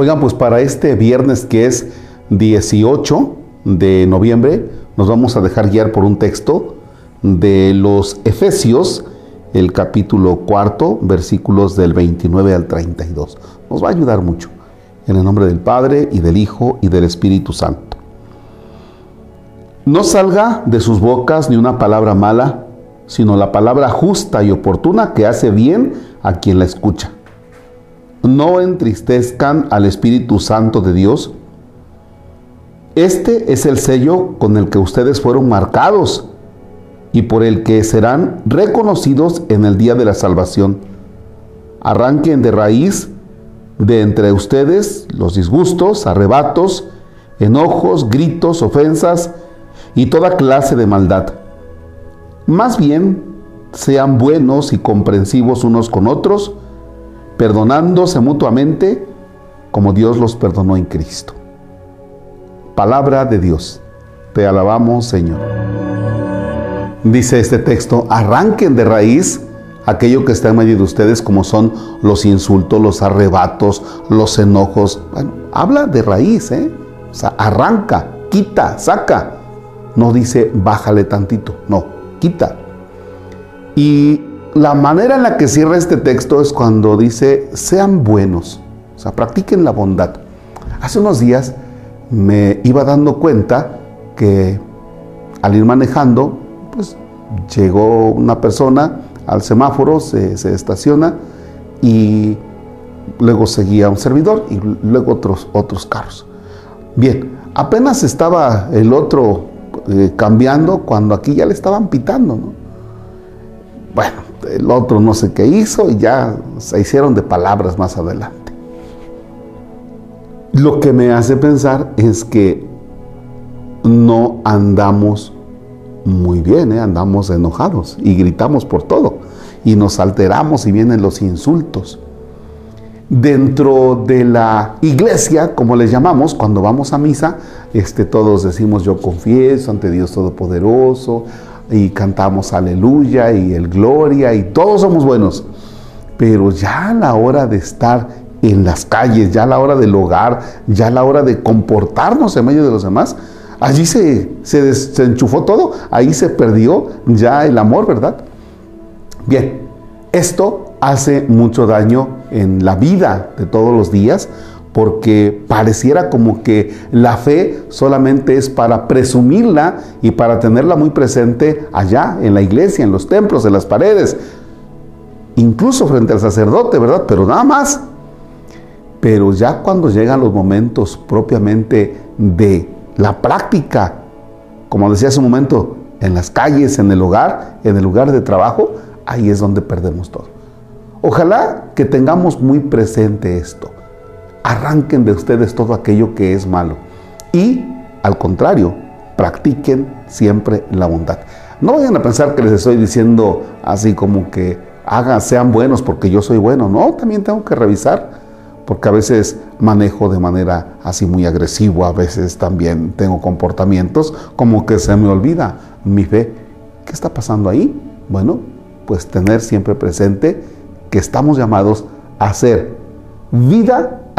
Oigan, pues para este viernes que es 18 de noviembre, nos vamos a dejar guiar por un texto de los Efesios, el capítulo cuarto, versículos del 29 al 32. Nos va a ayudar mucho. En el nombre del Padre y del Hijo y del Espíritu Santo. No salga de sus bocas ni una palabra mala, sino la palabra justa y oportuna que hace bien a quien la escucha. No entristezcan al Espíritu Santo de Dios. Este es el sello con el que ustedes fueron marcados y por el que serán reconocidos en el día de la salvación. Arranquen de raíz de entre ustedes los disgustos, arrebatos, enojos, gritos, ofensas y toda clase de maldad. Más bien, sean buenos y comprensivos unos con otros, perdonándose mutuamente como Dios los perdonó en Cristo. Palabra de Dios. Te alabamos, Señor. Dice este texto, arranquen de raíz aquello que está en medio de ustedes como son los insultos, los arrebatos, los enojos. Habla de raíz, ¿eh? O sea, arranca, quita, saca. No dice bájale tantito, no, quita. Y la manera en la que cierra este texto es cuando dice, sean buenos, o sea, practiquen la bondad. Hace unos días me iba dando cuenta que al ir manejando, pues llegó una persona al semáforo, se, estaciona y luego seguía un servidor y luego otros, otros carros. Bien, apenas estaba el otro eh, cambiando cuando aquí ya le estaban pitando. Bueno, el otro no sé qué hizo y ya se hicieron de palabras más adelante. Lo que me hace pensar es que no andamos muy bien, ¿eh? andamos enojados y gritamos por todo y nos alteramos y vienen los insultos. Dentro de la iglesia, como les llamamos, cuando vamos a misa, este, todos decimos yo confieso ante Dios Todopoderoso y cantamos aleluya y el gloria y todos somos buenos. Pero ya a la hora de estar en las calles, ya a la hora del hogar, ya a la hora de comportarnos en medio de los demás, Allí se, se, enchufó todo, ahí se perdió ya el amor, ¿verdad? Bien, esto hace mucho daño en la vida de todos los días porque pareciera como que la fe solamente es para presumirla y para tenerla muy presente allá, en la iglesia, en los templos, en las paredes, incluso frente al sacerdote, ¿verdad? Pero nada más. Pero ya cuando llegan los momentos propiamente de la práctica, como decía hace un momento, en las calles, en el hogar, en el lugar de trabajo, ahí es donde perdemos todo. Ojalá que tengamos muy presente esto. Arranquen de ustedes todo aquello que es malo. Y, al contrario, practiquen siempre la bondad. No vayan a pensar que les estoy diciendo así como que hagan, sean buenos porque yo soy bueno. No, también tengo que revisar porque a veces manejo de manera así muy agresiva, a veces también tengo comportamientos como que se me olvida mi fe. ¿Qué está pasando ahí? Bueno, pues tener siempre presente que estamos llamados a hacer vida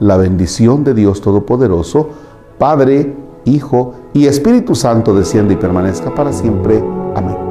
La bendición de Dios Todopoderoso, Padre, Hijo y Espíritu Santo desciende y permanezca para siempre. Amén.